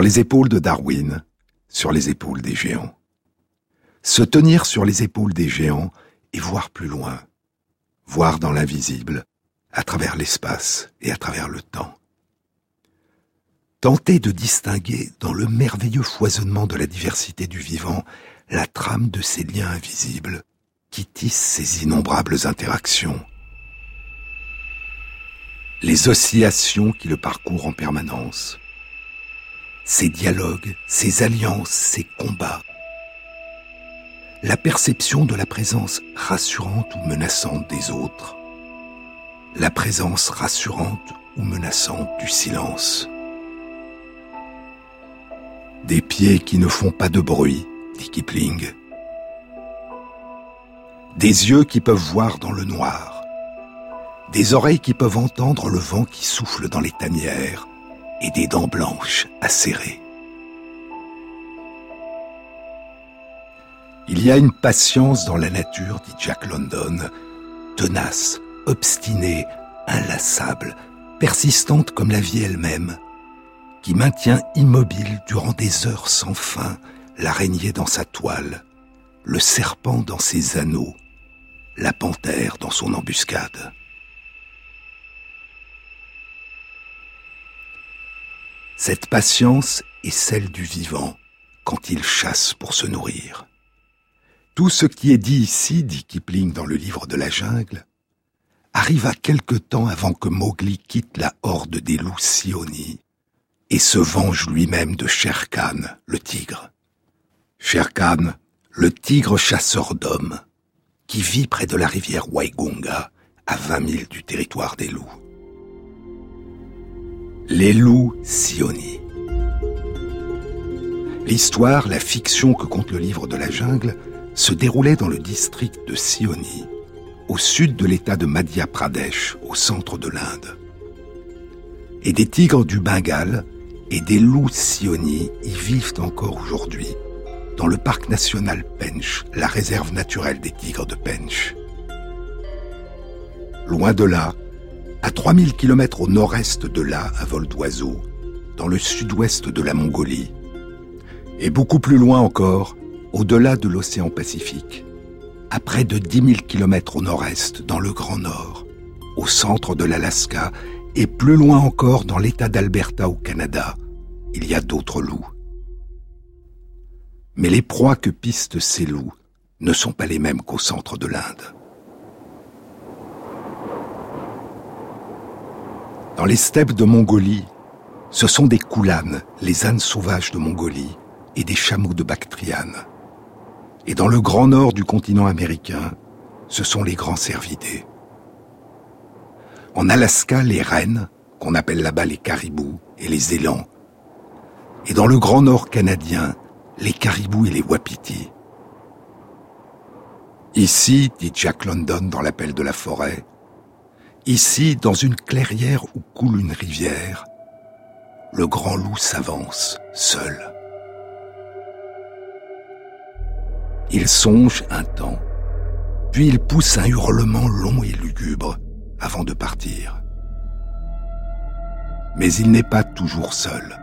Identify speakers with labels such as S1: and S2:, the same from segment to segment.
S1: Les épaules de Darwin, sur les épaules des géants. Se tenir sur les épaules des géants et voir plus loin, voir dans l'invisible, à travers l'espace et à travers le temps. Tenter de distinguer dans le merveilleux foisonnement de la diversité du vivant la trame de ces liens invisibles qui tissent ces innombrables interactions. Les oscillations qui le parcourent en permanence. Ces dialogues, ces alliances, ces combats. La perception de la présence rassurante ou menaçante des autres. La présence rassurante ou menaçante du silence. Des pieds qui ne font pas de bruit, dit Kipling. Des yeux qui peuvent voir dans le noir. Des oreilles qui peuvent entendre le vent qui souffle dans les tanières et des dents blanches acérées. Il y a une patience dans la nature, dit Jack London, tenace, obstinée, inlassable, persistante comme la vie elle-même, qui maintient immobile durant des heures sans fin l'araignée dans sa toile, le serpent dans ses anneaux, la panthère dans son embuscade. Cette patience est celle du vivant quand il chasse pour se nourrir. Tout ce qui est dit ici, dit Kipling dans le livre de la jungle, arriva quelque temps avant que Mowgli quitte la horde des loups Sioni et se venge lui-même de Sher Khan, le tigre. Sher Khan, le tigre chasseur d'hommes, qui vit près de la rivière Waigunga, à 20 milles du territoire des loups. Les loups Sioni. L'histoire, la fiction que compte le livre de la jungle, se déroulait dans le district de Sioni, au sud de l'état de Madhya Pradesh, au centre de l'Inde. Et des tigres du Bengale et des loups Sioni y vivent encore aujourd'hui, dans le parc national Pench, la réserve naturelle des tigres de Pench. Loin de là, à 3000 km au nord-est de là, à vol d'oiseau, dans le sud-ouest de la Mongolie, et beaucoup plus loin encore, au-delà de l'océan Pacifique, à près de 10 000 km au nord-est, dans le Grand Nord, au centre de l'Alaska et plus loin encore dans l'État d'Alberta au Canada, il y a d'autres loups. Mais les proies que pistent ces loups ne sont pas les mêmes qu'au centre de l'Inde. Dans les steppes de Mongolie, ce sont des koulanes, les ânes sauvages de Mongolie, et des chameaux de Bactriane. Et dans le grand nord du continent américain, ce sont les grands cervidés. En Alaska, les rennes, qu'on appelle là-bas les caribous, et les élans. Et dans le grand nord canadien, les caribous et les wapitis. Ici, dit Jack London dans l'appel de la forêt, ici, dans une clairière où coule une rivière, le grand loup s'avance, seul. Il songe un temps, puis il pousse un hurlement long et lugubre avant de partir. Mais il n'est pas toujours seul.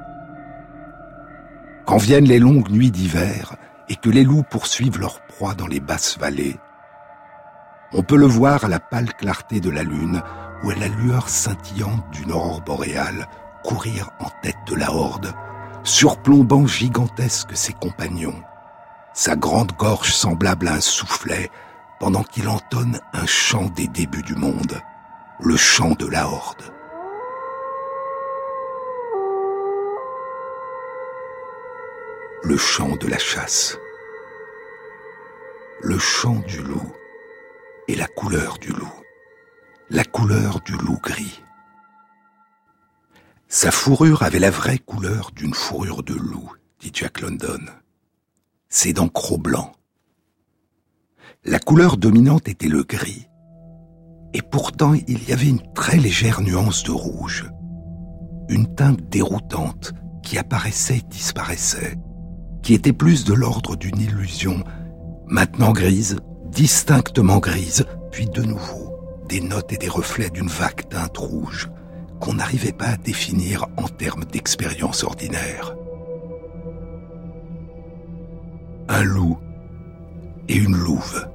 S1: Quand viennent les longues nuits d'hiver et que les loups poursuivent leur proie dans les basses vallées, on peut le voir à la pâle clarté de la lune ou à la lueur scintillante d'une aurore boréale courir en tête de la horde, surplombant gigantesques ses compagnons, sa grande gorge semblable à un soufflet, pendant qu'il entonne un chant des débuts du monde, le chant de la horde. Le chant de la chasse. Le chant du loup et la couleur du loup. La couleur du loup gris. Sa fourrure avait la vraie couleur d'une fourrure de loup, dit Jack London. Ses dents crocs blancs. La couleur dominante était le gris. Et pourtant, il y avait une très légère nuance de rouge. Une teinte déroutante qui apparaissait et disparaissait, qui était plus de l'ordre d'une illusion, maintenant grise, distinctement grise, puis de nouveau des notes et des reflets d'une vague teinte rouge, qu'on n'arrivait pas à définir en termes d'expérience ordinaire. Un loup et une louve.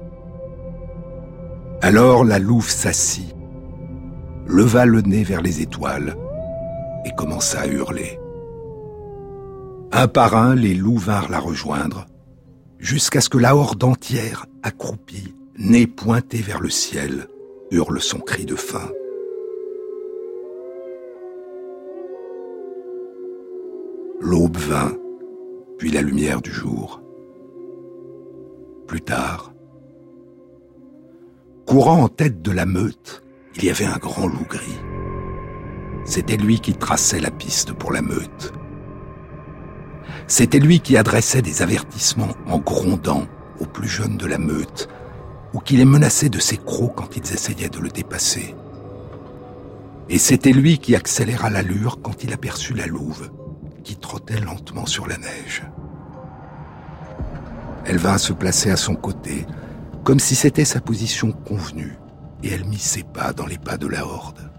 S1: Alors la louve s'assit, leva le nez vers les étoiles et commença à hurler. Un par un, les loups vinrent la rejoindre, jusqu'à ce que la horde entière, accroupie, nez pointé vers le ciel, hurle son cri de faim. L'aube vint, puis la lumière du jour. Plus tard, courant en tête de la meute, il y avait un grand loup gris. C'était lui qui traçait la piste pour la meute. C'était lui qui adressait des avertissements en grondant aux plus jeunes de la meute, ou qui les menaçait de ses crocs quand ils essayaient de le dépasser. Et c'était lui qui accéléra l'allure quand il aperçut la louve, qui trottait lentement sur la neige. Elle vint se placer à son côté, comme si c'était sa position convenue, et elle mit ses pas dans les pas de la horde.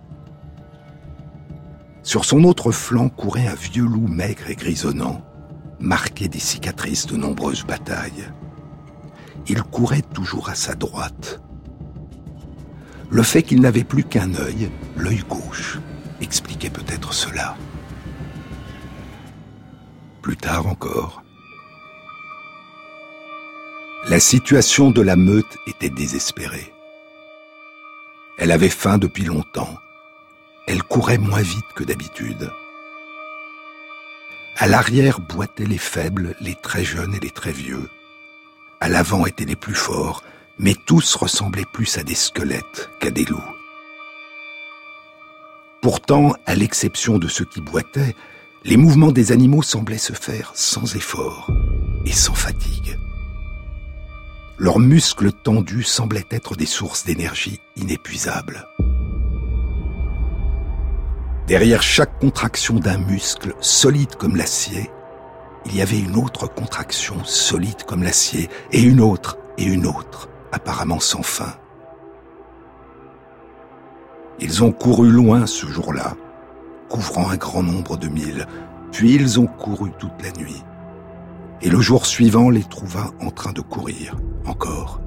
S1: Sur son autre flanc courait un vieux loup maigre et grisonnant, marqué des cicatrices de nombreuses batailles. Il courait toujours à sa droite. Le fait qu'il n'avait plus qu'un œil, l'œil gauche, expliquait peut-être cela. Plus tard encore, la situation de la meute était désespérée. Elle avait faim depuis longtemps. Elle courait moins vite que d'habitude. À l'arrière boitaient les faibles, les très jeunes et les très vieux. À l'avant étaient les plus forts, mais tous ressemblaient plus à des squelettes qu'à des loups. Pourtant, à l'exception de ceux qui boitaient, les mouvements des animaux semblaient se faire sans effort et sans fatigue. Leurs muscles tendus semblaient être des sources d'énergie inépuisables. Derrière chaque contraction d'un muscle solide comme l'acier, il y avait une autre contraction solide comme l'acier, et une autre, et une autre, apparemment sans fin. Ils ont couru loin ce jour-là, couvrant un grand nombre de milles, puis ils ont couru toute la nuit. Et le jour suivant les trouva en train de courir, encore.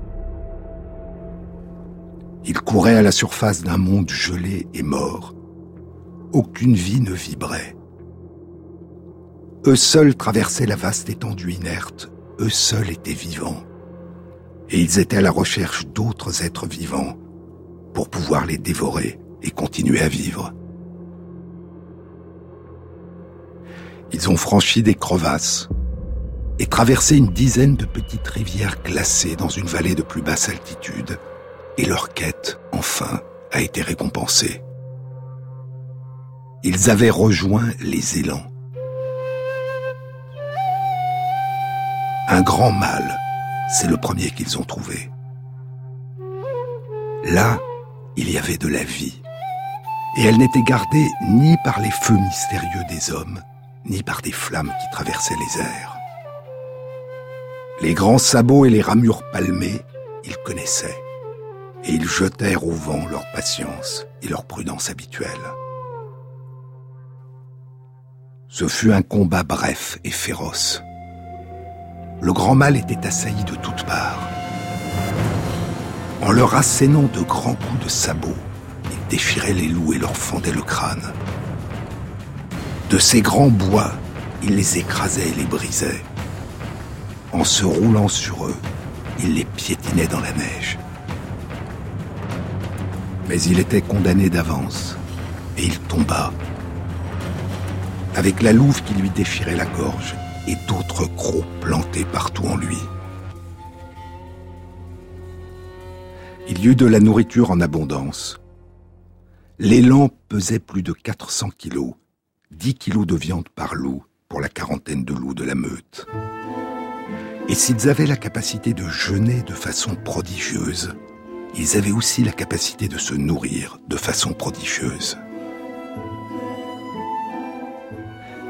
S1: Ils couraient à la surface d'un monde gelé et mort, aucune vie ne vibrait. Eux seuls traversaient la vaste étendue inerte, eux seuls étaient vivants. Et ils étaient à la recherche d'autres êtres vivants pour pouvoir les dévorer et continuer à vivre. Ils ont franchi des crevasses et traversé une dizaine de petites rivières glacées dans une vallée de plus basse altitude, et leur quête, enfin, a été récompensée ils avaient rejoint les élans. Un grand mâle, c'est le premier qu'ils ont trouvé. Là, il y avait de la vie, et elle n'était gardée ni par les feux mystérieux des hommes, ni par des flammes qui traversaient les airs. Les grands sabots et les ramures palmées, ils connaissaient, et ils jetèrent au vent leur patience et leur prudence habituelle. Ce fut un combat bref et féroce. Le grand mal était assailli de toutes parts. En leur assénant de grands coups de sabot, il déchirait les loups et leur fendait le crâne. De ces grands bois, il les écrasait et les brisait. En se roulant sur eux, il les piétinait dans la neige. Mais il était condamné d'avance, et il tomba avec la louve qui lui déchirait la gorge et d'autres crocs plantés partout en lui. Il y eut de la nourriture en abondance. L'élan pesait plus de 400 kilos, 10 kilos de viande par loup pour la quarantaine de loups de la meute. Et s'ils avaient la capacité de jeûner de façon prodigieuse, ils avaient aussi la capacité de se nourrir de façon prodigieuse.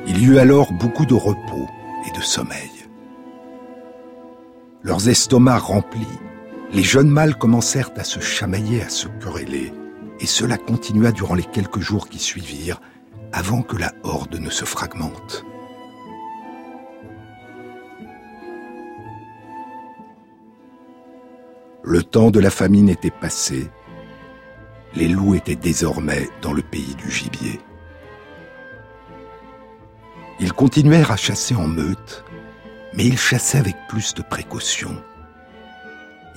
S1: Il y eut alors beaucoup de repos et de sommeil. Leurs estomacs remplis, les jeunes mâles commencèrent à se chamailler, à se quereller, et cela continua durant les quelques jours qui suivirent, avant que la horde ne se fragmente. Le temps de la famine était passé, les loups étaient désormais dans le pays du gibier. Ils continuèrent à chasser en meute, mais ils chassaient avec plus de précaution.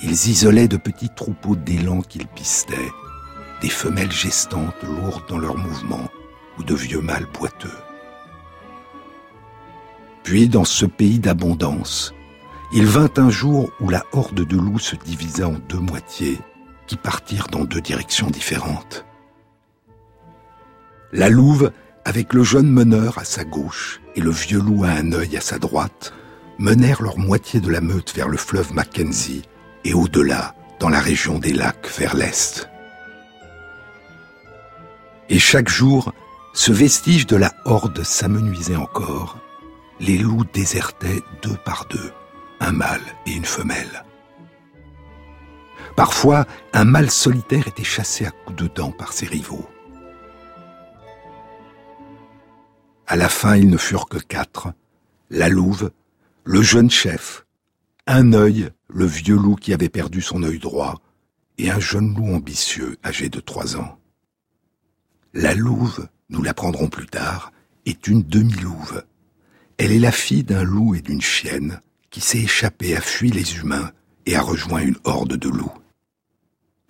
S1: Ils isolaient de petits troupeaux d'élans qu'ils pistaient, des femelles gestantes lourdes dans leurs mouvements ou de vieux mâles boiteux. Puis, dans ce pays d'abondance, il vint un jour où la horde de loups se divisa en deux moitiés qui partirent dans deux directions différentes. La louve, avec le jeune meneur à sa gauche et le vieux loup à un œil à sa droite, menèrent leur moitié de la meute vers le fleuve Mackenzie et au-delà, dans la région des lacs vers l'est. Et chaque jour, ce vestige de la horde s'amenuisait encore. Les loups désertaient deux par deux, un mâle et une femelle. Parfois, un mâle solitaire était chassé à coups de dents par ses rivaux. À la fin, ils ne furent que quatre. La louve, le jeune chef, un œil, le vieux loup qui avait perdu son œil droit, et un jeune loup ambitieux âgé de trois ans. La louve, nous l'apprendrons plus tard, est une demi-louve. Elle est la fille d'un loup et d'une chienne qui s'est échappée, a fui les humains et a rejoint une horde de loups.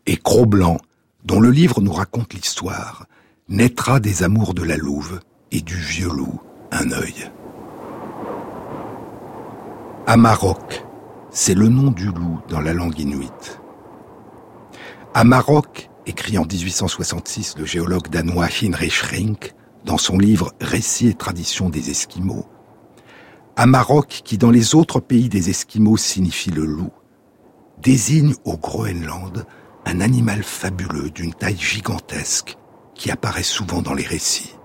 S1: Et Cro-Blanc, dont le livre nous raconte l'histoire, naîtra des amours de la louve et du vieux loup, un œil. Amarok, c'est le nom du loup dans la langue inuite. Amarok, écrit en 1866 le géologue danois Heinrich Rink dans son livre Récits et traditions des Esquimaux, Amarok, qui dans les autres pays des Esquimaux signifie le loup, désigne au Groenland un animal fabuleux d'une taille gigantesque qui apparaît souvent dans les récits.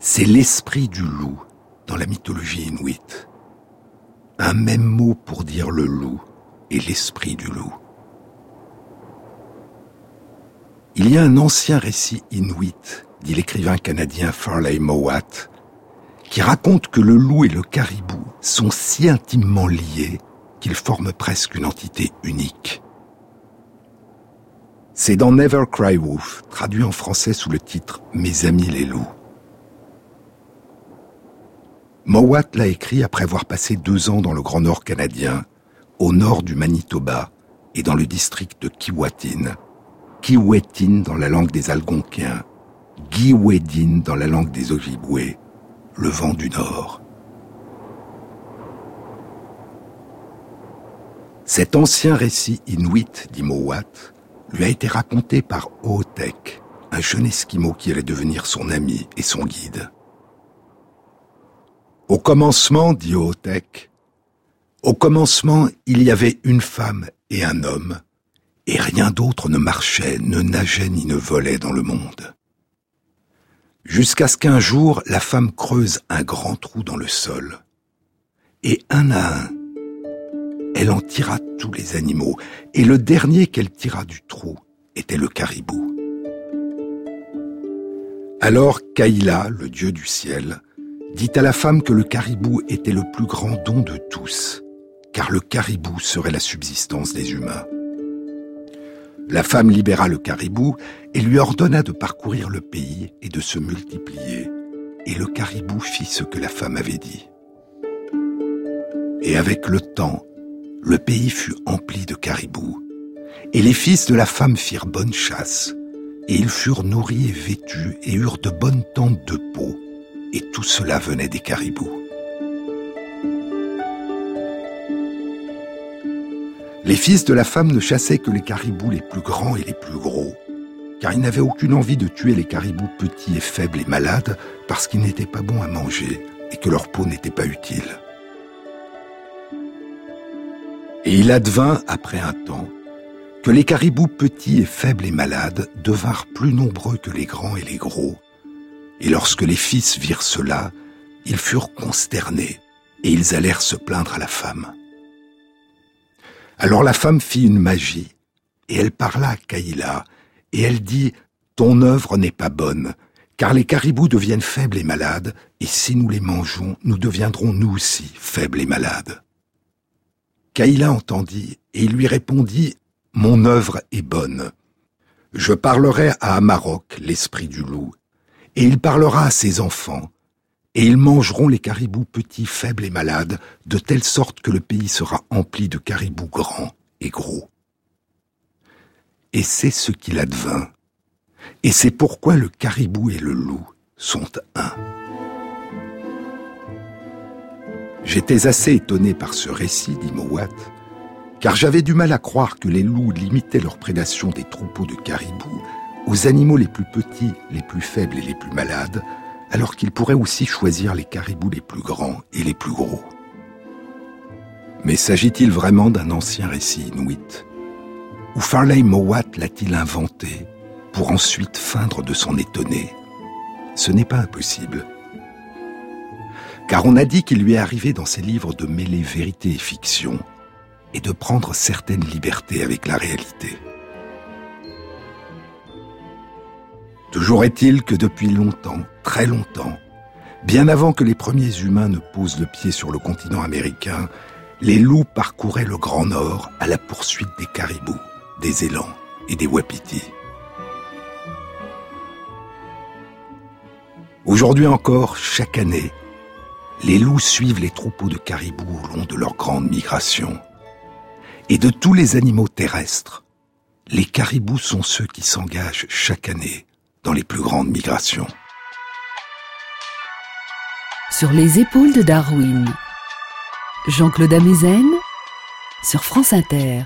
S1: C'est l'esprit du loup dans la mythologie inuite. Un même mot pour dire le loup et l'esprit du loup. Il y a un ancien récit inuit, dit l'écrivain canadien Farley Mowat, qui raconte que le loup et le caribou sont si intimement liés qu'ils forment presque une entité unique. C'est dans Never Cry Wolf, traduit en français sous le titre Mes amis les loups. Mowat l'a écrit après avoir passé deux ans dans le Grand Nord canadien, au nord du Manitoba et dans le district de Kiwatin, Kiwetin dans la langue des Algonquiens, Giwedin dans la langue des Ojibwés, le vent du Nord. Cet ancien récit inuit, dit Mowat, lui a été raconté par Ootek, un jeune esquimau qui allait devenir son ami et son guide. Au commencement, dit Ootek, au commencement, il y avait une femme et un homme, et rien d'autre ne marchait, ne nageait ni ne volait dans le monde. Jusqu'à ce qu'un jour, la femme creuse un grand trou dans le sol, et un à un, elle en tira tous les animaux, et le dernier qu'elle tira du trou était le caribou. Alors Kaïla, le dieu du ciel, dit à la femme que le caribou était le plus grand don de tous, car le caribou serait la subsistance des humains. La femme libéra le caribou et lui ordonna de parcourir le pays et de se multiplier, et le caribou fit ce que la femme avait dit. Et avec le temps, le pays fut empli de caribous, et les fils de la femme firent bonne chasse, et ils furent nourris et vêtus, et eurent de bonnes tentes de peau, et tout cela venait des caribous. Les fils de la femme ne chassaient que les caribous les plus grands et les plus gros, car ils n'avaient aucune envie de tuer les caribous petits et faibles et malades, parce qu'ils n'étaient pas bons à manger et que leur peau n'était pas utile. Et il advint, après un temps, que les caribous petits et faibles et malades devinrent plus nombreux que les grands et les gros. Et lorsque les fils virent cela, ils furent consternés, et ils allèrent se plaindre à la femme. Alors la femme fit une magie, et elle parla à Kaïla, et elle dit, Ton œuvre n'est pas bonne, car les caribous deviennent faibles et malades, et si nous les mangeons, nous deviendrons nous aussi faibles et malades. Kaïla entendit, et il lui répondit, Mon œuvre est bonne. Je parlerai à Amarok, l'esprit du loup, et il parlera à ses enfants, et ils mangeront les caribous petits, faibles et malades, de telle sorte que le pays sera empli de caribous grands et gros. Et c'est ce qu'il advint. Et c'est pourquoi le caribou et le loup sont un. J'étais assez étonné par ce récit, dit Mowat, car j'avais du mal à croire que les loups limitaient leur prédation des troupeaux de caribous aux animaux les plus petits, les plus faibles et les plus malades, alors qu'ils pourraient aussi choisir les caribous les plus grands et les plus gros. Mais s'agit-il vraiment d'un ancien récit inuit? Ou Farley Mowat l'a-t-il inventé pour ensuite feindre de s'en étonner? Ce n'est pas impossible. Car on a dit qu'il lui est arrivé dans ses livres de mêler vérité et fiction et de prendre certaines libertés avec la réalité. Toujours est-il que depuis longtemps, très longtemps, bien avant que les premiers humains ne posent le pied sur le continent américain, les loups parcouraient le Grand Nord à la poursuite des caribous, des élans et des wapitis. Aujourd'hui encore, chaque année, les loups suivent les troupeaux de caribous au long de leur grande migration. Et de tous les animaux terrestres, les caribous sont ceux qui s'engagent chaque année dans les plus grandes migrations.
S2: Sur les épaules de Darwin, Jean-Claude Amezen sur France Inter.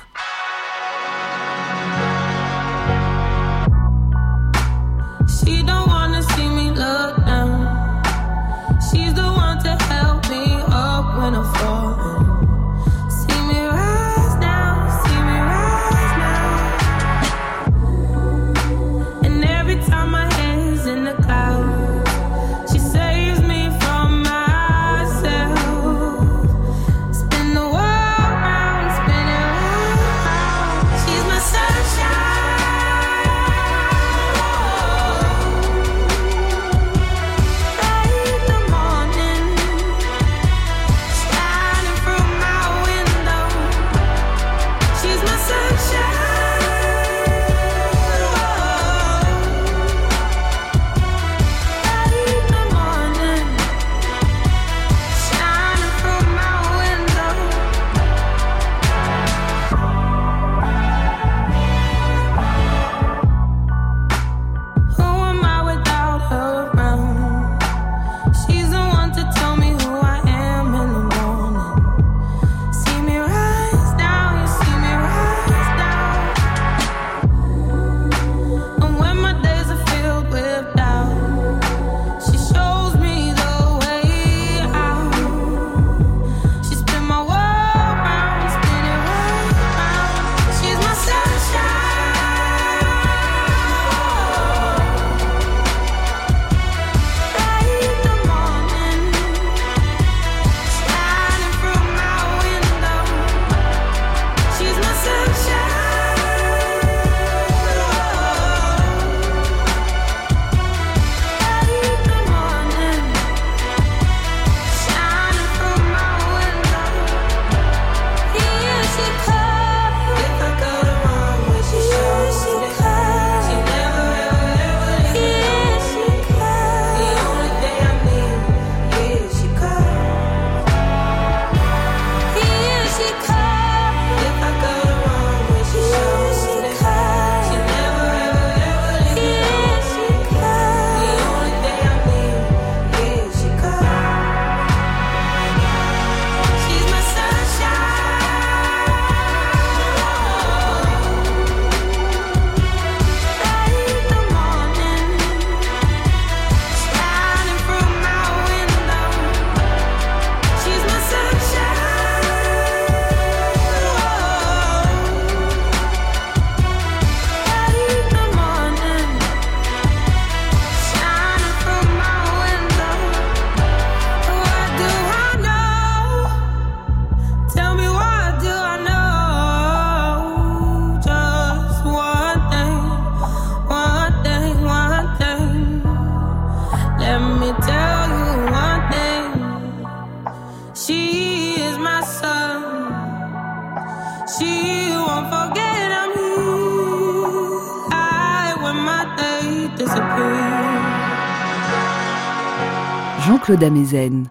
S2: Jean-Claude Amezen.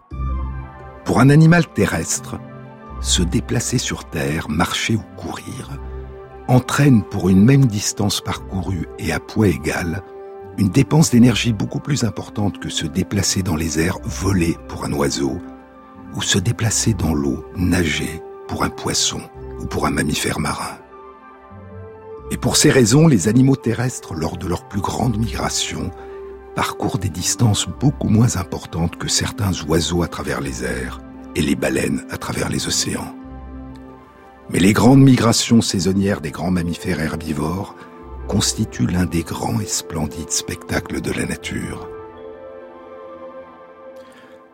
S1: Pour un animal terrestre, se déplacer sur Terre, marcher ou courir, entraîne pour une même distance parcourue et à poids égal une dépense d'énergie beaucoup plus importante que se déplacer dans les airs, voler pour un oiseau, ou se déplacer dans l'eau, nager pour un poisson ou pour un mammifère marin. Et pour ces raisons, les animaux terrestres, lors de leur plus grande migration, parcourent des distances beaucoup moins importantes que certains oiseaux à travers les airs et les baleines à travers les océans. Mais les grandes migrations saisonnières des grands mammifères herbivores constituent l'un des grands et splendides spectacles de la nature.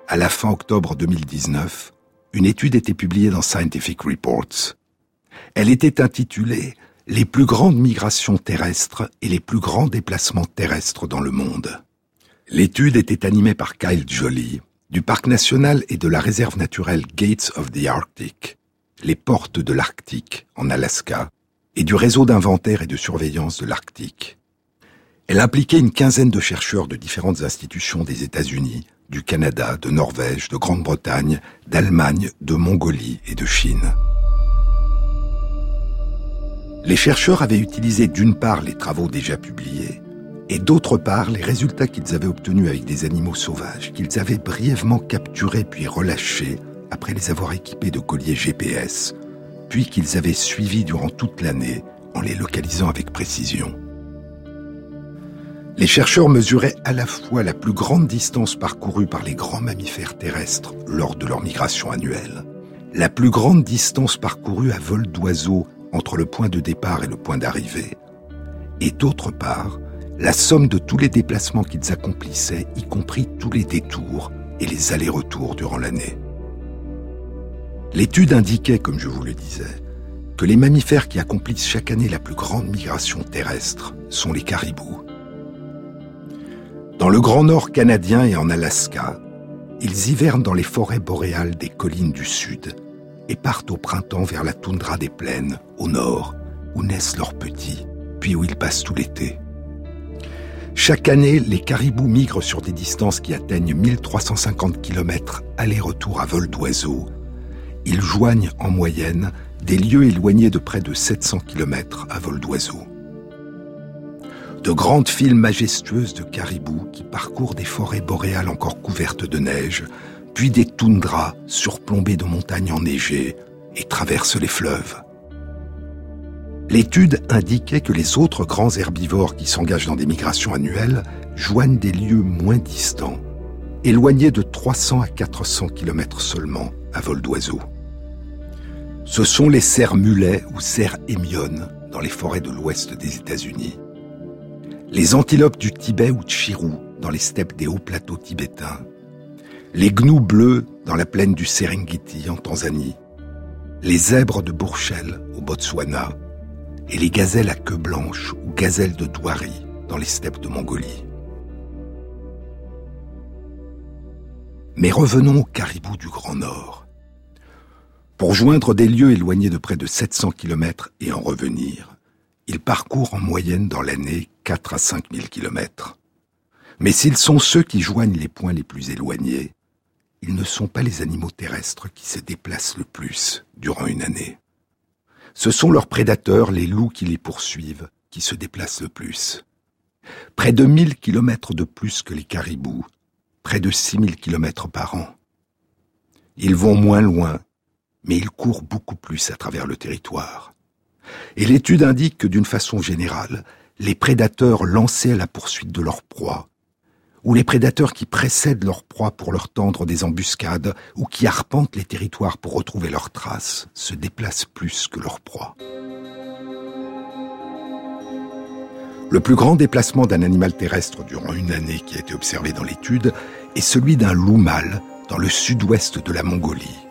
S1: À la fin octobre 2019, une étude était publiée dans Scientific Reports. Elle était intitulée Les plus grandes migrations terrestres et les plus grands déplacements terrestres dans le monde. L'étude était animée par Kyle Joly, du parc national et de la réserve naturelle Gates of the Arctic, les portes de l'Arctique, en Alaska, et du réseau d'inventaire et de surveillance de l'Arctique. Elle impliquait une quinzaine de chercheurs de différentes institutions des États-Unis, du Canada, de Norvège, de Grande-Bretagne, d'Allemagne, de Mongolie et de Chine. Les chercheurs avaient utilisé d'une part les travaux déjà publiés, et d'autre part les résultats qu'ils avaient obtenus avec des animaux sauvages qu'ils avaient brièvement capturés puis relâchés après les avoir équipés de colliers GPS, puis qu'ils avaient suivis durant toute l'année en les localisant avec précision. Les chercheurs mesuraient à la fois la plus grande distance parcourue par les grands mammifères terrestres lors de leur migration annuelle, la plus grande distance parcourue à vol d'oiseau entre le point de départ et le point d'arrivée, et d'autre part, la somme de tous les déplacements qu'ils accomplissaient, y compris tous les détours et les allers-retours durant l'année. L'étude indiquait, comme je vous le disais, que les mammifères qui accomplissent chaque année la plus grande migration terrestre sont les caribous. Dans le Grand Nord canadien et en Alaska, ils hivernent dans les forêts boréales des collines du sud et partent au printemps vers la toundra des plaines, au nord, où naissent leurs petits, puis où ils passent tout l'été. Chaque année, les caribous migrent sur des distances qui atteignent 1350 km aller-retour à vol d'oiseau ils joignent en moyenne des lieux éloignés de près de 700 km à vol d'oiseau. De grandes files majestueuses de caribous qui parcourent des forêts boréales encore couvertes de neige, puis des toundras surplombées de montagnes enneigées et traversent les fleuves. L'étude indiquait que les autres grands herbivores qui s'engagent dans des migrations annuelles joignent des lieux moins distants, éloignés de 300 à 400 km seulement à vol d'oiseau. Ce sont les cerfs mulets ou cerfs émiones dans les forêts de l'ouest des États-Unis. Les antilopes du Tibet ou Chirou dans les steppes des hauts plateaux tibétains. Les gnous bleus dans la plaine du Serengeti en Tanzanie. Les zèbres de Bourchel au Botswana. Et les gazelles à queue blanche ou gazelles de Douari dans les steppes de Mongolie. Mais revenons aux caribous du Grand Nord. Pour joindre des lieux éloignés de près de 700 km et en revenir, ils parcourent en moyenne dans l'année 4 à 5 000 km. Mais s'ils sont ceux qui joignent les points les plus éloignés, ils ne sont pas les animaux terrestres qui se déplacent le plus durant une année. Ce sont leurs prédateurs, les loups qui les poursuivent, qui se déplacent le plus. Près de 1000 km de plus que les caribous, près de 6000 km par an. Ils vont moins loin mais ils courent beaucoup plus à travers le territoire. Et l'étude indique que d'une façon générale, les prédateurs lancés à la poursuite de leur proie, ou les prédateurs qui précèdent leur proie pour leur tendre des embuscades, ou qui arpentent les territoires pour retrouver leurs traces, se déplacent plus que leur proie. Le plus grand déplacement d'un animal terrestre durant une année qui a été observé dans l'étude est celui d'un loup mâle dans le sud-ouest de la Mongolie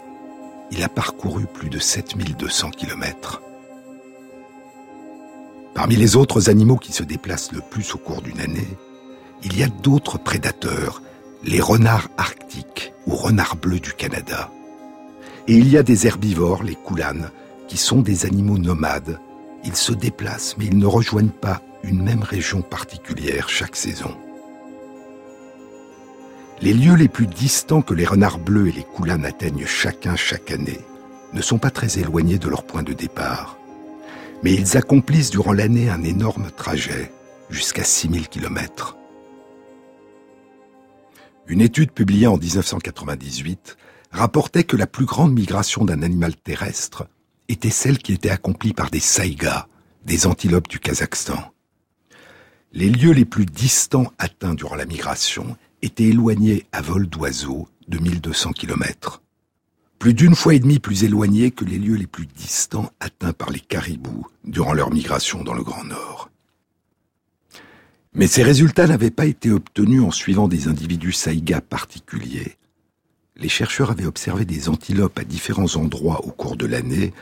S1: il a parcouru plus de 7200 km. Parmi les autres animaux qui se déplacent le plus au cours d'une année, il y a d'autres prédateurs, les renards arctiques ou renards bleus du Canada. Et il y a des herbivores, les koulanes, qui sont des animaux nomades. Ils se déplacent, mais ils ne rejoignent pas une même région particulière chaque saison. Les lieux les plus distants que les renards bleus et les coulanes atteignent chacun chaque année ne sont pas très éloignés de leur point de départ. Mais ils accomplissent durant l'année un énorme trajet, jusqu'à 6000 km. Une étude publiée en 1998 rapportait que la plus grande migration d'un animal terrestre était celle qui était accomplie par des saïgas, des antilopes du Kazakhstan. Les lieux les plus distants atteints durant la migration étaient éloignés à vol d'oiseau de 1200 km. Plus d'une fois et demie plus éloignés que les lieux les plus distants atteints par les caribous durant leur migration dans le Grand Nord. Mais ces résultats n'avaient pas été obtenus en suivant des individus saïgas particuliers. Les chercheurs avaient observé des antilopes à différents endroits au cours de l'année,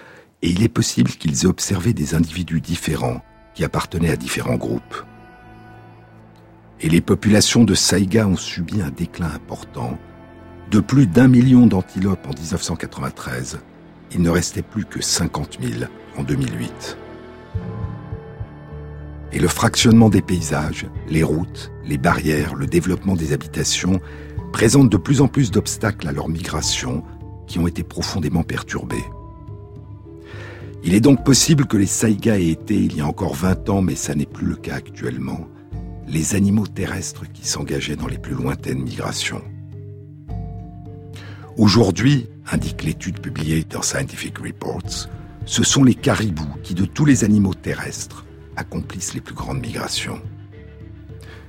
S1: et il est possible qu'ils aient observé des individus différents qui appartenaient à différents groupes. Et les populations de saïgas ont subi un déclin important. De plus d'un million d'antilopes en 1993, il ne restait plus que 50 000 en 2008 et le fractionnement des paysages, les routes, les barrières, le développement des habitations présentent de plus en plus d'obstacles à leur migration qui ont été profondément perturbés. Il est donc possible que les saïgas aient été, il y a encore 20 ans, mais ça n'est plus le cas actuellement, les animaux terrestres qui s'engageaient dans les plus lointaines migrations. Aujourd'hui, indique l'étude publiée dans Scientific Reports, ce sont les caribous qui, de tous les animaux terrestres, accomplissent les plus grandes migrations.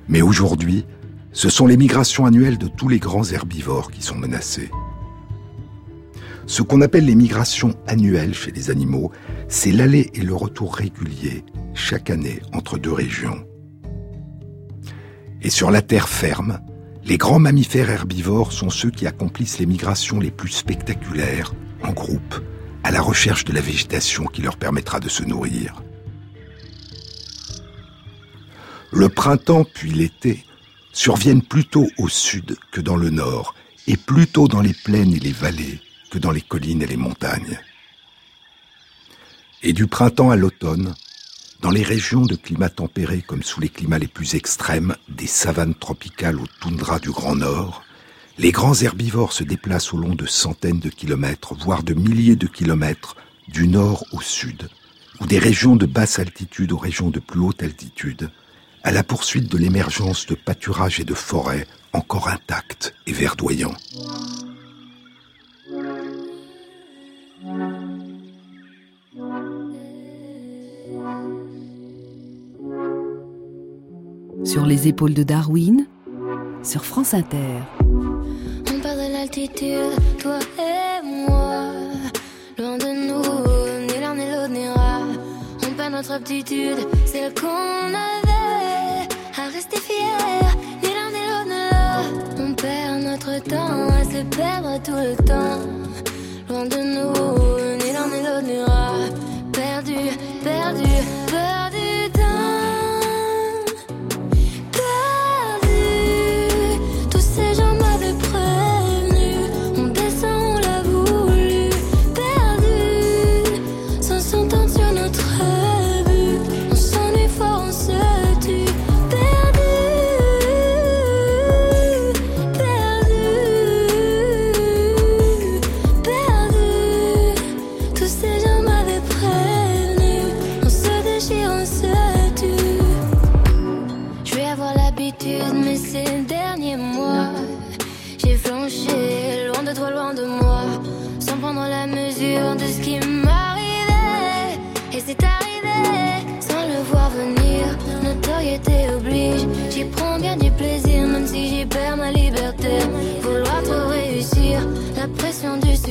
S1: Mais aujourd'hui, ce sont les migrations annuelles de tous les grands herbivores qui sont menacées. Ce qu'on appelle les migrations annuelles chez les animaux, c'est l'aller et le retour régulier chaque année entre deux régions. Et sur la terre ferme, les grands mammifères herbivores sont ceux qui accomplissent les migrations les plus spectaculaires, en groupe, à la recherche de la végétation qui leur permettra de se nourrir. Le printemps puis l'été surviennent plutôt au sud que dans le nord, et plutôt dans les plaines et les vallées que dans les collines et les montagnes. Et du printemps à l'automne, dans les régions de climat tempéré comme sous les climats les plus extrêmes, des savanes tropicales aux toundras du Grand Nord, les grands herbivores se déplacent au long de centaines de kilomètres, voire de milliers de kilomètres, du nord au sud, ou des régions de basse altitude aux régions de plus haute altitude, à la poursuite de l'émergence de pâturages et de forêts encore intacts et verdoyants.
S2: Sur les épaules de Darwin, sur France Inter.
S3: On parle de l'altitude, toi et moi. Loin de nous, ni l'un ni l'autre n'ira. On perd notre aptitude, celle qu'on a rester fier, ni l'un ni l'autre On perd notre temps à se perdre tout le temps. Loin de nous, ni l'un ni l'autre perdu, perdu.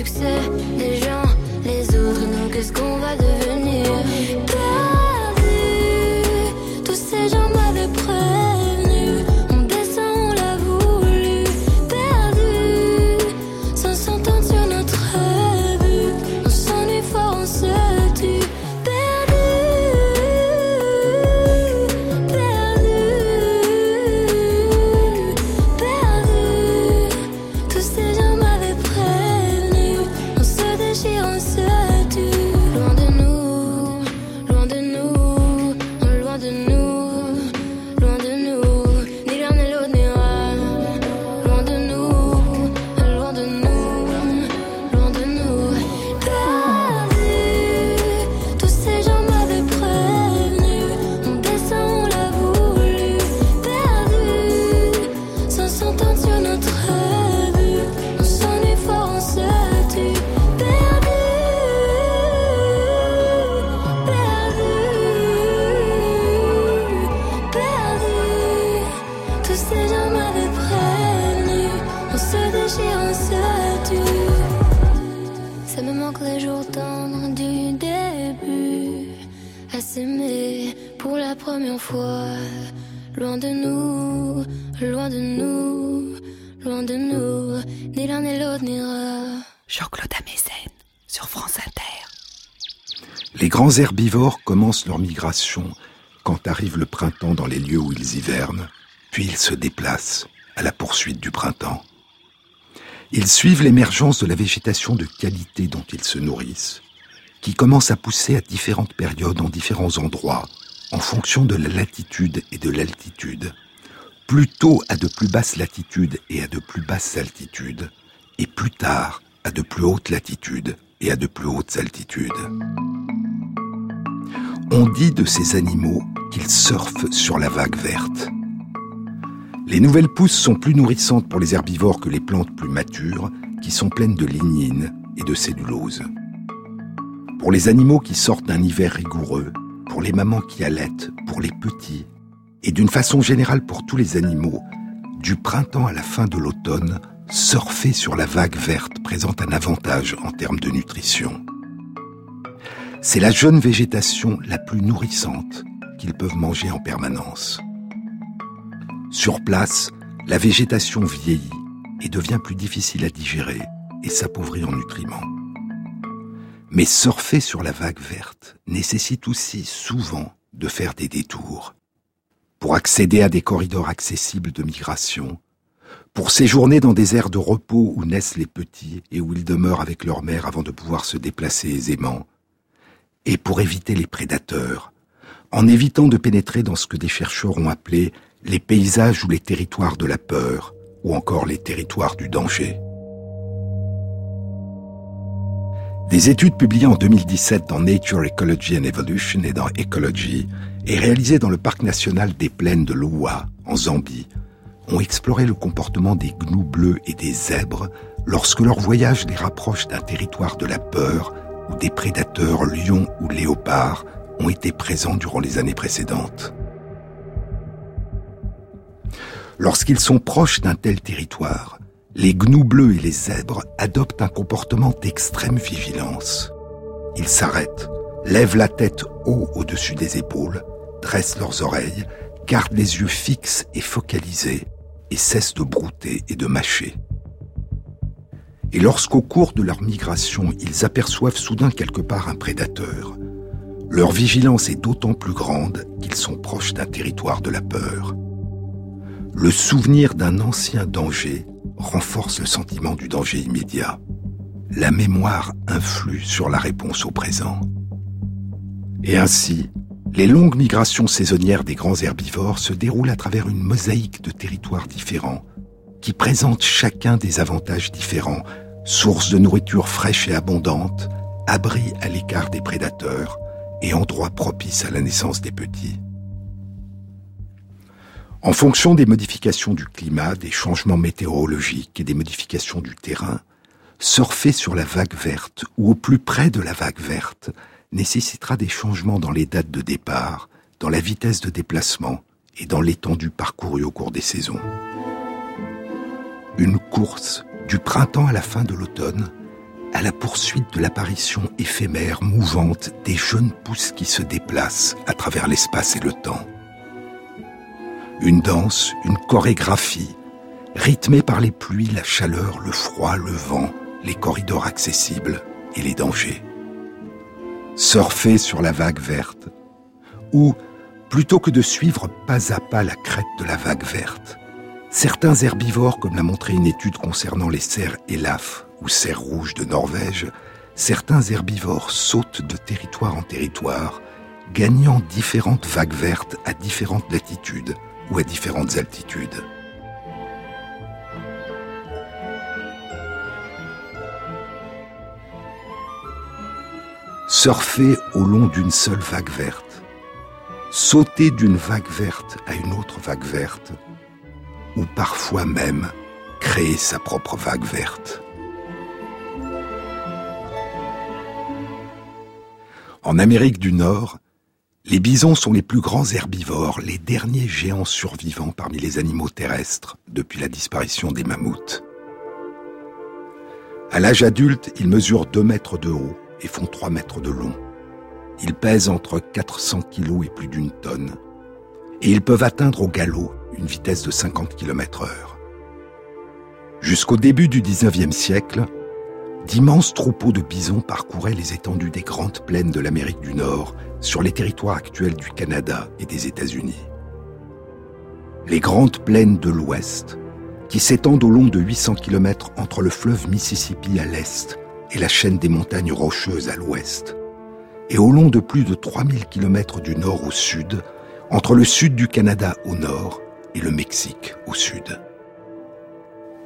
S3: Les
S1: grands herbivores commencent leur migration quand arrive le printemps dans les lieux où ils hivernent, puis ils se déplacent à la poursuite du printemps. Ils suivent l'émergence de la végétation de qualité dont ils se nourrissent, qui commence à pousser à différentes périodes en différents endroits, en fonction de la latitude et de l'altitude, plutôt à de plus basses latitudes et à de plus basses altitudes, et plus tard à de plus hautes latitudes et à de plus hautes altitudes. On dit de ces animaux qu'ils surfent sur la vague verte. Les nouvelles pousses sont plus nourrissantes pour les herbivores que les plantes plus matures, qui sont pleines de lignine et de cellulose. Pour les animaux qui sortent d'un hiver rigoureux, pour les mamans qui allaitent, pour les petits, et d'une façon générale pour tous les animaux, du printemps à la fin de l'automne, surfer sur la vague verte présente un avantage en termes de nutrition. C'est la jeune végétation la plus nourrissante qu'ils peuvent manger en permanence. Sur place, la végétation vieillit et devient plus difficile à digérer et s'appauvrit en nutriments. Mais surfer sur la vague verte nécessite aussi souvent de faire des détours. Pour accéder à des corridors accessibles de migration, pour séjourner dans des aires de repos où naissent les petits et où ils demeurent avec leur mère avant de pouvoir se déplacer aisément, et pour éviter les prédateurs, en évitant de pénétrer dans ce que des chercheurs ont appelé les paysages ou les territoires de la peur, ou encore les territoires du danger. Des études publiées en 2017 dans Nature Ecology and Evolution et dans Ecology et réalisées dans le parc national des plaines de Loua, en Zambie, ont exploré le comportement des gnous bleus et des zèbres lorsque leur voyage les rapproche d'un territoire de la peur où des prédateurs lions ou léopards ont été présents durant les années précédentes. Lorsqu'ils sont proches d'un tel territoire, les gnous bleus et les zèbres adoptent un comportement d'extrême vigilance. Ils s'arrêtent, lèvent la tête haut au-dessus des épaules, dressent leurs oreilles, gardent les yeux fixes et focalisés, cessent de brouter et de mâcher. Et lorsqu'au cours de leur migration, ils aperçoivent soudain quelque part un prédateur, leur vigilance est d'autant plus grande qu'ils sont proches d'un territoire de la peur. Le souvenir d'un ancien danger renforce le sentiment du danger immédiat. La mémoire influe sur la réponse au présent. Et ainsi, les longues migrations saisonnières des grands herbivores se déroulent à travers une mosaïque de territoires différents, qui présentent chacun des avantages différents, sources de nourriture fraîche et abondante, abris à l'écart des prédateurs et endroits propices à la naissance des petits. En fonction des modifications du climat, des changements météorologiques et des modifications du terrain, surfer sur la vague verte ou au plus près de la vague verte nécessitera des changements dans les dates de départ, dans la vitesse de déplacement et dans l'étendue parcourue au cours des saisons. Une course du printemps à la fin de l'automne, à la poursuite de l'apparition éphémère, mouvante des jeunes pousses qui se déplacent à travers l'espace et le temps. Une danse, une chorégraphie, rythmée par les pluies, la chaleur, le froid, le vent, les corridors accessibles et les dangers surfer sur la vague verte, ou, plutôt que de suivre pas à pas la crête de la vague verte, certains herbivores, comme l'a montré une étude concernant les cerfs élafes ou cerfs rouges de Norvège, certains herbivores sautent de territoire en territoire, gagnant différentes vagues vertes à différentes latitudes ou à différentes altitudes. Surfer au long d'une seule vague verte, sauter d'une vague verte à une autre vague verte, ou parfois même créer sa propre vague verte. En Amérique du Nord, les bisons sont les plus grands herbivores, les derniers géants survivants parmi les animaux terrestres depuis la disparition des mammouths. À l'âge adulte, ils mesurent 2 mètres de haut et font 3 mètres de long. Ils pèsent entre 400 kg et plus d'une tonne. Et ils peuvent atteindre au galop une vitesse de 50 km heure. Jusqu'au début du 19e siècle, d'immenses troupeaux de bisons parcouraient les étendues des grandes plaines de l'Amérique du Nord sur les territoires actuels du Canada et des États-Unis. Les grandes plaines de l'Ouest, qui s'étendent au long de 800 km entre le fleuve Mississippi à l'est et la chaîne des montagnes rocheuses à l'ouest, et au long de plus de 3000 km du nord au sud, entre le sud du Canada au nord et le Mexique au sud.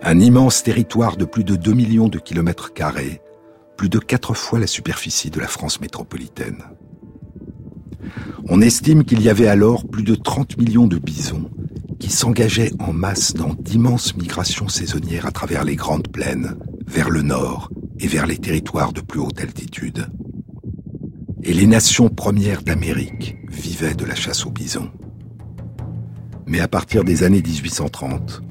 S1: Un immense territoire de plus de 2 millions de kilomètres carrés, plus de quatre fois la superficie de la France métropolitaine. On estime qu'il y avait alors plus de 30 millions de bisons qui s'engageaient en masse dans d'immenses migrations saisonnières à travers les grandes plaines, vers le nord et vers les territoires de plus haute altitude. Et les nations premières d'Amérique vivaient de la chasse aux bisons. Mais à partir des années 1830,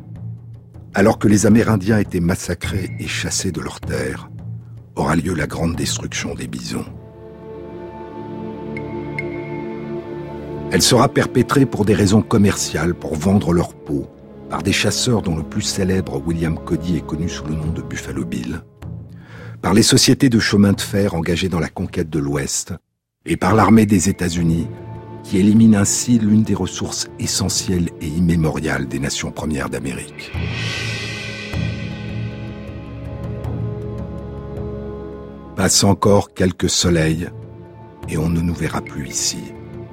S1: alors que les Amérindiens étaient massacrés et chassés de leurs terres, aura lieu la grande destruction des bisons. Elle sera perpétrée pour des raisons commerciales, pour vendre leur peau, par des chasseurs dont le plus célèbre William Cody est connu sous le nom de Buffalo Bill, par les sociétés de chemin de fer engagées dans la conquête de l'Ouest, et par l'armée des États-Unis, qui élimine ainsi l'une des ressources essentielles et immémoriales des nations premières d'Amérique. Passe encore quelques soleils et on ne nous verra plus ici,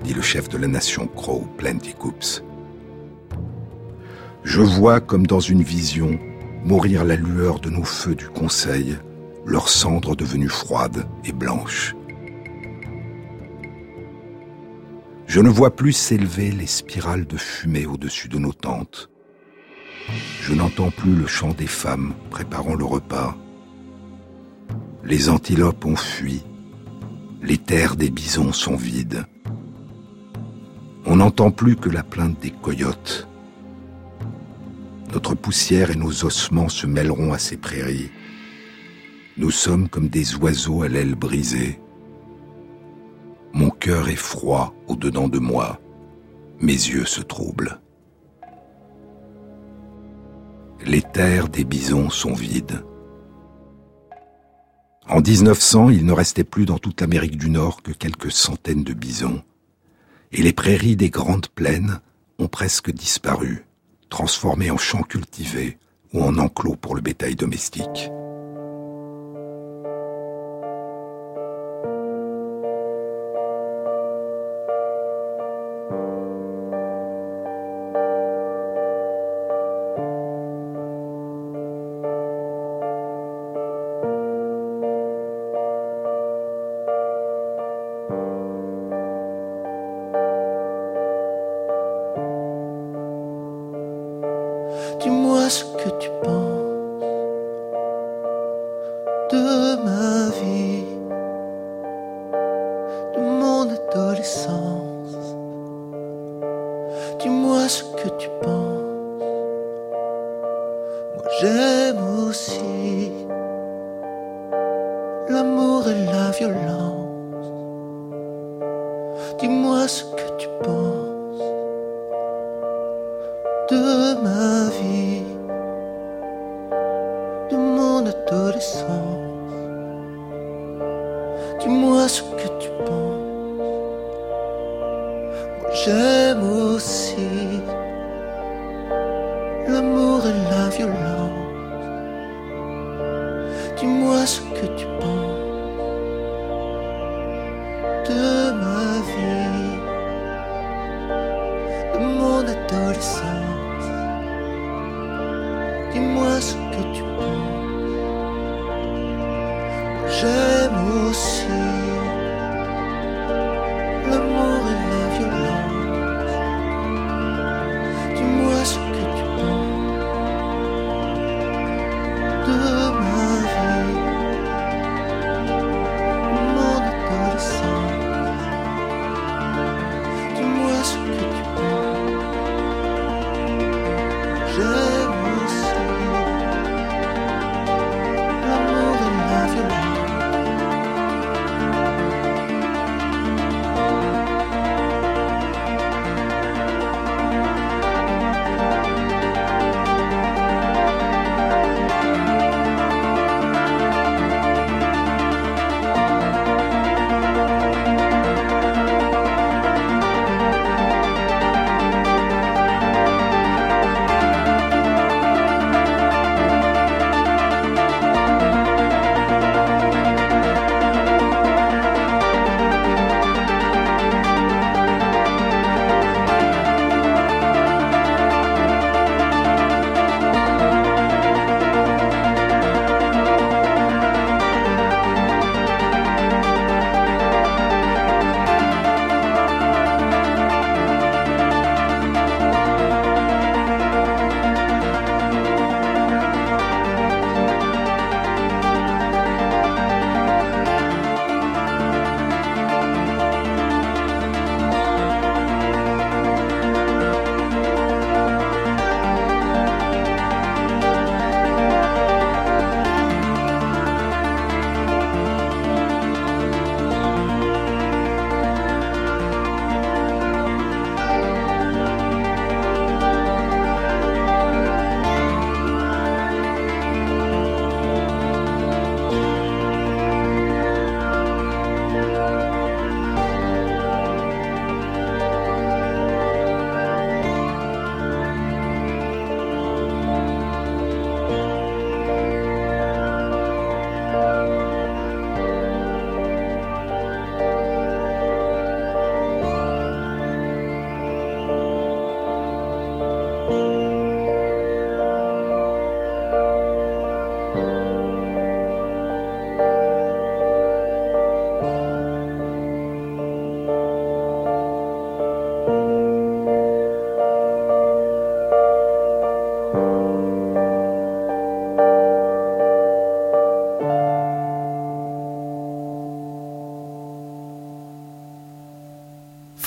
S1: dit le chef de la nation Crow, Plenty Coops. Je vois comme dans une vision mourir la lueur de nos feux du conseil, leurs cendres devenues froides et blanches. Je ne vois plus s'élever les spirales de fumée au-dessus de nos tentes. Je n'entends plus le chant des femmes préparant le repas. Les antilopes ont fui. Les terres des bisons sont vides. On n'entend plus que la plainte des coyotes. Notre poussière et nos ossements se mêleront à ces prairies. Nous sommes comme des oiseaux à l'aile brisée. Mon cœur est froid au-dedans de moi. Mes yeux se troublent. Les terres des bisons sont vides. En 1900, il ne restait plus dans toute l'Amérique du Nord que quelques centaines de bisons. Et les prairies des grandes plaines ont presque disparu, transformées en champs cultivés ou en enclos pour le bétail domestique.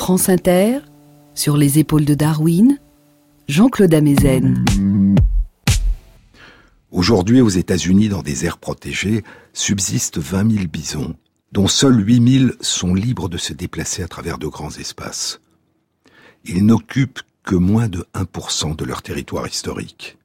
S2: France Inter, sur les épaules de Darwin, Jean-Claude Amezen.
S1: Aujourd'hui, aux États-Unis, dans des aires protégées, subsistent 20 000 bisons, dont seuls 8 000 sont libres de se déplacer à travers de grands espaces. Ils n'occupent que moins de 1% de leur territoire historique.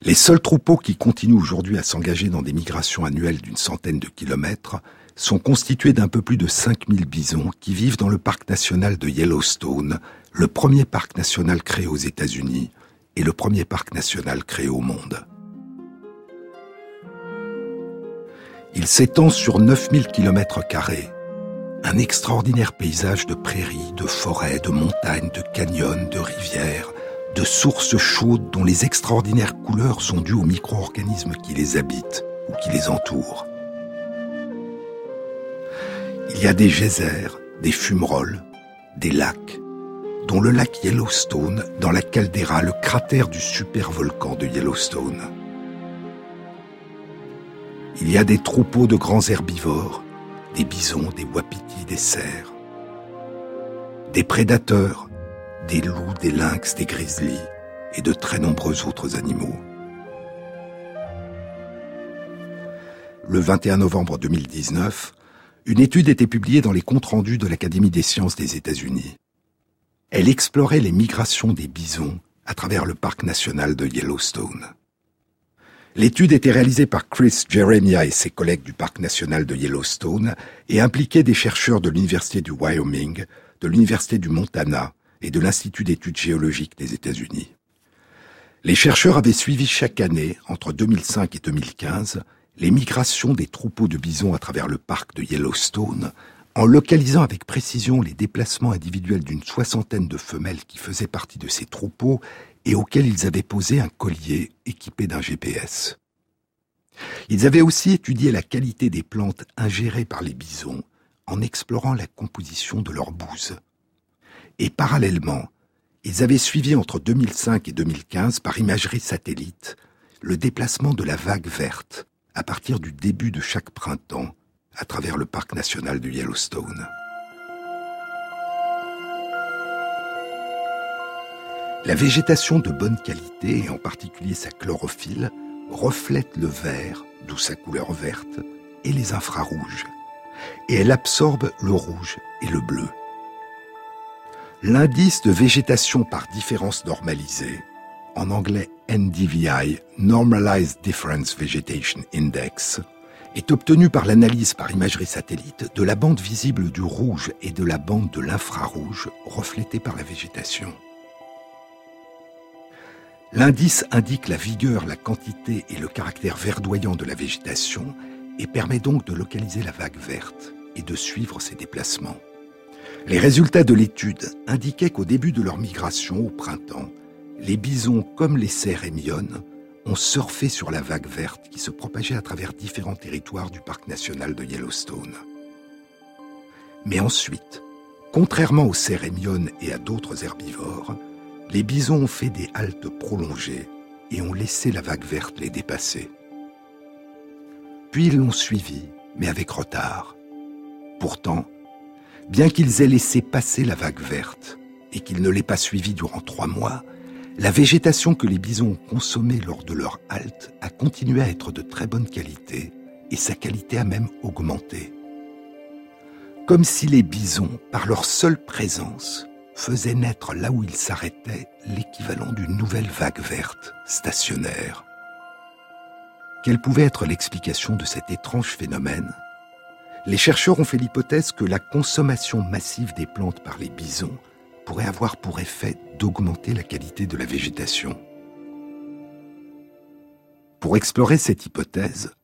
S1: Les seuls troupeaux qui continuent aujourd'hui à s'engager dans des migrations annuelles d'une centaine de kilomètres sont constitués d'un peu plus de 5000 bisons qui vivent dans le parc national de Yellowstone, le premier parc national créé aux États-Unis et le premier parc national créé au monde. Il s'étend sur 9000 km, un extraordinaire paysage de prairies, de forêts, de montagnes, de canyons, de rivières, de sources chaudes dont les extraordinaires couleurs sont dues aux micro-organismes qui les habitent ou qui les entourent. Il y a des geysers, des fumerolles, des lacs, dont le lac Yellowstone dans la caldeira, le cratère du supervolcan de Yellowstone. Il y a des troupeaux de grands herbivores, des bisons, des wapitis, des cerfs, des prédateurs, des loups, des lynx, des grizzlies et de très nombreux autres animaux. Le 21 novembre 2019, une étude était publiée dans les comptes rendus de l'Académie des sciences des États-Unis. Elle explorait les migrations des bisons à travers le parc national de Yellowstone. L'étude était réalisée par Chris Jeremiah et ses collègues du parc national de Yellowstone et impliquait des chercheurs de l'Université du Wyoming, de l'Université du Montana et de l'Institut d'études géologiques des États-Unis. Les chercheurs avaient suivi chaque année, entre 2005 et 2015, les migrations des troupeaux de bisons à travers le parc de Yellowstone, en localisant avec précision les déplacements individuels d'une soixantaine de femelles qui faisaient partie de ces troupeaux et auxquels ils avaient posé un collier équipé d'un GPS. Ils avaient aussi étudié la qualité des plantes ingérées par les bisons en explorant la composition de leurs bouses. Et parallèlement, ils avaient suivi entre 2005 et 2015 par imagerie satellite le déplacement de la vague verte à partir du début de chaque printemps à travers le parc national du Yellowstone. La végétation de bonne qualité, et en particulier sa chlorophylle, reflète le vert, d'où sa couleur verte, et les infrarouges, et elle absorbe le rouge et le bleu. L'indice de végétation par différence normalisée, en anglais NDVI, Normalized Difference Vegetation Index, est obtenu par l'analyse par imagerie satellite de la bande visible du rouge et de la bande de l'infrarouge reflétée par la végétation. L'indice indique la vigueur, la quantité et le caractère verdoyant de la végétation et permet donc de localiser la vague verte et de suivre ses déplacements. Les résultats de l'étude indiquaient qu'au début de leur migration au printemps, les bisons comme les cerfs et ont surfé sur la vague verte qui se propageait à travers différents territoires du parc national de Yellowstone. Mais ensuite, contrairement aux cerfs et mionnes et à d'autres herbivores, les bisons ont fait des haltes prolongées et ont laissé la vague verte les dépasser. Puis ils l'ont suivi, mais avec retard. Pourtant, bien qu'ils aient laissé passer la vague verte et qu'ils ne l'aient pas suivie durant trois mois, la végétation que les bisons ont consommée lors de leur halte a continué à être de très bonne qualité et sa qualité a même augmenté. Comme si les bisons, par leur seule présence, faisait naître là où il s'arrêtait l'équivalent d'une nouvelle vague verte, stationnaire. Quelle pouvait être l'explication de cet étrange phénomène? Les chercheurs ont fait l'hypothèse que la consommation massive des plantes par les bisons pourrait avoir pour effet d'augmenter la qualité de la végétation. Pour explorer cette hypothèse,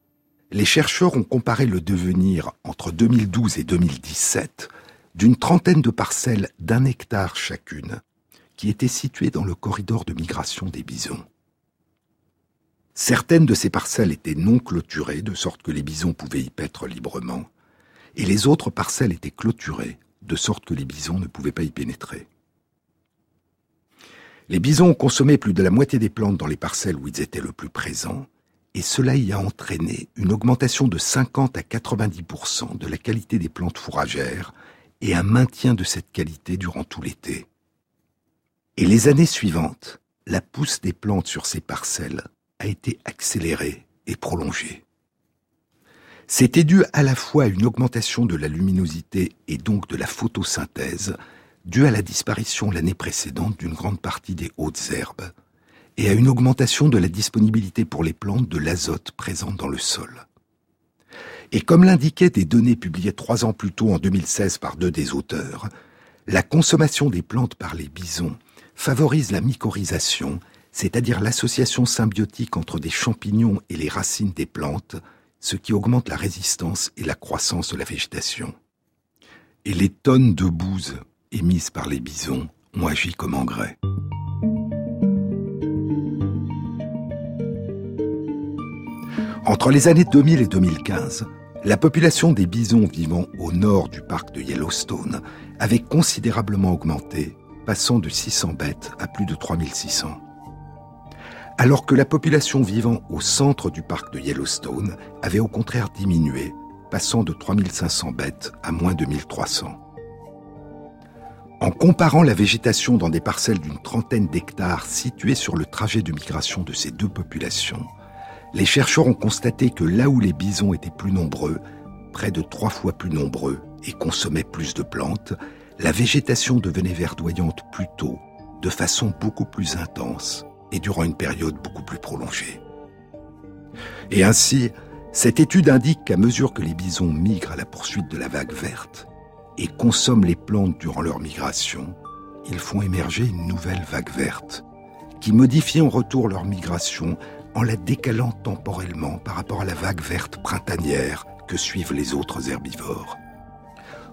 S1: les chercheurs ont comparé le devenir entre 2012 et 2017 d'une trentaine de parcelles d'un hectare chacune, qui étaient situées dans le corridor de migration des bisons. Certaines de ces parcelles étaient non clôturées, de sorte que les bisons pouvaient y paître librement, et les autres parcelles étaient clôturées, de sorte que les bisons ne pouvaient pas y pénétrer. Les bisons ont consommé plus de la moitié des plantes dans les parcelles où ils étaient le plus présents, et cela y a entraîné une augmentation de 50 à 90% de la qualité des plantes fourragères et un maintien de cette qualité durant tout l'été. Et les années suivantes, la pousse des plantes sur ces parcelles a été accélérée et prolongée. C'était dû à la fois à une augmentation de la luminosité et donc de la photosynthèse, due à la disparition l'année précédente d'une grande partie des hautes herbes, et à une augmentation de la disponibilité pour les plantes de l'azote présent dans le sol. Et comme l'indiquaient des données publiées trois ans plus tôt en 2016 par deux des auteurs, la consommation des plantes par les bisons favorise la mycorhisation, c'est-à-dire l'association symbiotique entre des champignons et les racines des plantes, ce qui augmente la résistance et la croissance de la végétation. Et les tonnes de bouse émises par les bisons ont agi comme engrais. Entre les années 2000 et 2015, la population des bisons vivant au nord du parc de Yellowstone avait considérablement augmenté, passant de 600 bêtes à plus de 3600 alors que la population vivant au centre du parc de Yellowstone avait au contraire diminué, passant de 3500 bêtes à moins de 1300. En comparant la végétation dans des parcelles d'une trentaine d'hectares situées sur le trajet de migration de ces deux populations, les chercheurs ont constaté que là où les bisons étaient plus nombreux, près de trois fois plus nombreux, et consommaient plus de plantes, la végétation devenait verdoyante plus tôt, de façon beaucoup plus intense, et durant une période beaucoup plus prolongée. Et ainsi, cette étude indique qu'à mesure que les bisons migrent à la poursuite de la vague verte et consomment les plantes durant leur migration, ils font émerger une nouvelle vague verte, qui modifie en retour leur migration en la décalant temporellement par rapport à la vague verte printanière que suivent les autres herbivores.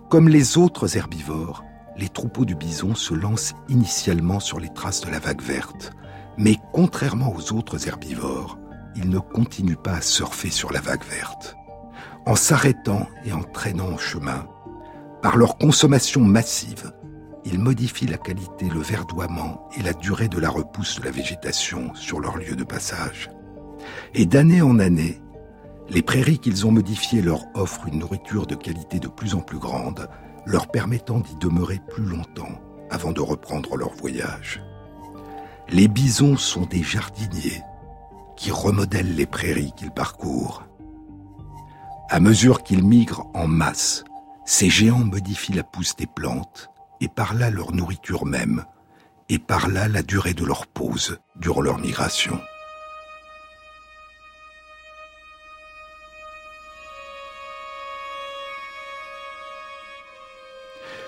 S1: Comme les autres herbivores, les troupeaux du bison se lancent initialement sur les traces de la vague verte, mais contrairement aux autres herbivores, ils ne continuent pas à surfer sur la vague verte. En s'arrêtant et en traînant en chemin, par leur consommation massive, ils modifient la qualité, le verdoiement et la durée de la repousse de la végétation sur leur lieu de passage. Et d'année en année, les prairies qu'ils ont modifiées leur offrent une nourriture de qualité de plus en plus grande, leur permettant d'y demeurer plus longtemps avant de reprendre leur voyage. Les bisons sont des jardiniers qui remodèlent les prairies qu'ils parcourent. À mesure qu'ils migrent en masse, ces géants modifient la pousse des plantes et par là leur nourriture même, et par là la durée de leur pause durant leur migration.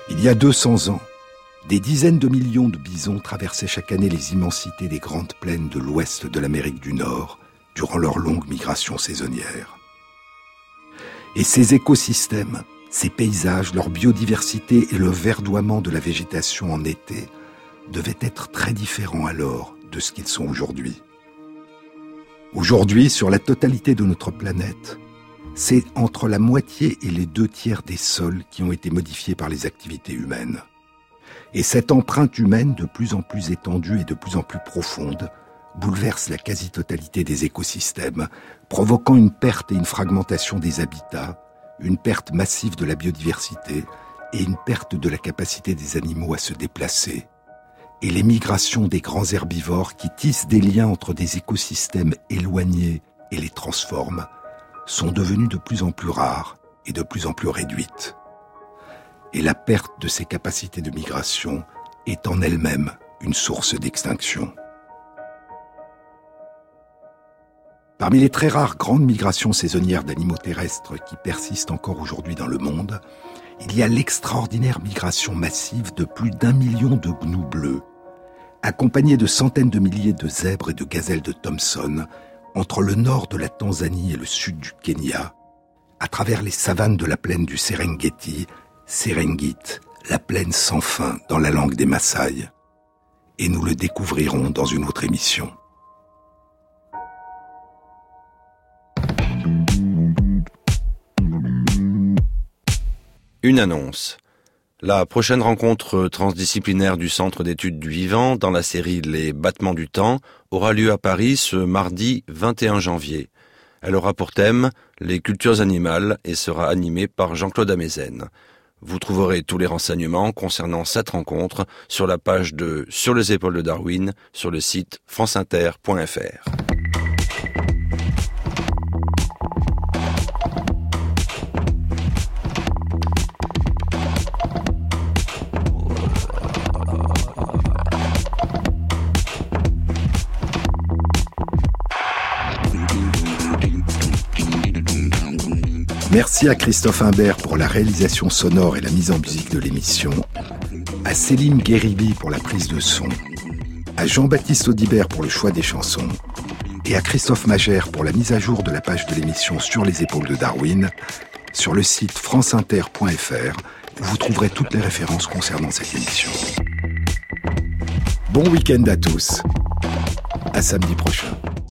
S1: Il y a 200 ans, des dizaines de millions de bisons traversaient chaque année les immensités des grandes plaines de l'ouest de l'Amérique du Nord durant leur longue migration saisonnière. Et ces écosystèmes, ces paysages, leur biodiversité et le verdoiement de la végétation en été devaient être très différents alors de ce qu'ils sont aujourd'hui. Aujourd'hui, sur la totalité de notre planète, c'est entre la moitié et les deux tiers des sols qui ont été modifiés par les activités humaines. Et cette empreinte humaine de plus en plus étendue et de plus en plus profonde bouleverse la quasi-totalité des écosystèmes, provoquant une perte et une fragmentation des habitats, une perte massive de la biodiversité et une perte de la capacité des animaux à se déplacer. Et les migrations des grands herbivores qui tissent des liens entre des écosystèmes éloignés et les transforment sont devenues de plus en plus rares et de plus en plus réduites et la perte de ses capacités de migration est en elle-même une source d'extinction. Parmi les très rares grandes migrations saisonnières d'animaux terrestres qui persistent encore aujourd'hui dans le monde, il y a l'extraordinaire migration massive de plus d'un million de gnous bleus, accompagnés de centaines de milliers de zèbres et de gazelles de Thomson entre le nord de la Tanzanie et le sud du Kenya, à travers les savanes de la plaine du Serengeti Serengit, la plaine sans fin dans la langue des Maasai. Et nous le découvrirons dans une autre émission.
S4: Une annonce. La prochaine rencontre transdisciplinaire du Centre d'études du vivant dans la série Les battements du temps aura lieu à Paris ce mardi 21 janvier. Elle aura pour thème les cultures animales et sera animée par Jean-Claude Amezen. Vous trouverez tous les renseignements concernant cette rencontre sur la page de Sur les épaules de Darwin sur le site franceinter.fr.
S1: Merci à Christophe Imbert pour la réalisation sonore et la mise en musique de l'émission, à Céline Guéribi pour la prise de son, à Jean-Baptiste Audibert pour le choix des chansons, et à Christophe Magère pour la mise à jour de la page de l'émission Sur les épaules de Darwin, sur le site franceinter.fr, vous trouverez toutes les références concernant cette émission. Bon week-end à tous. À samedi prochain.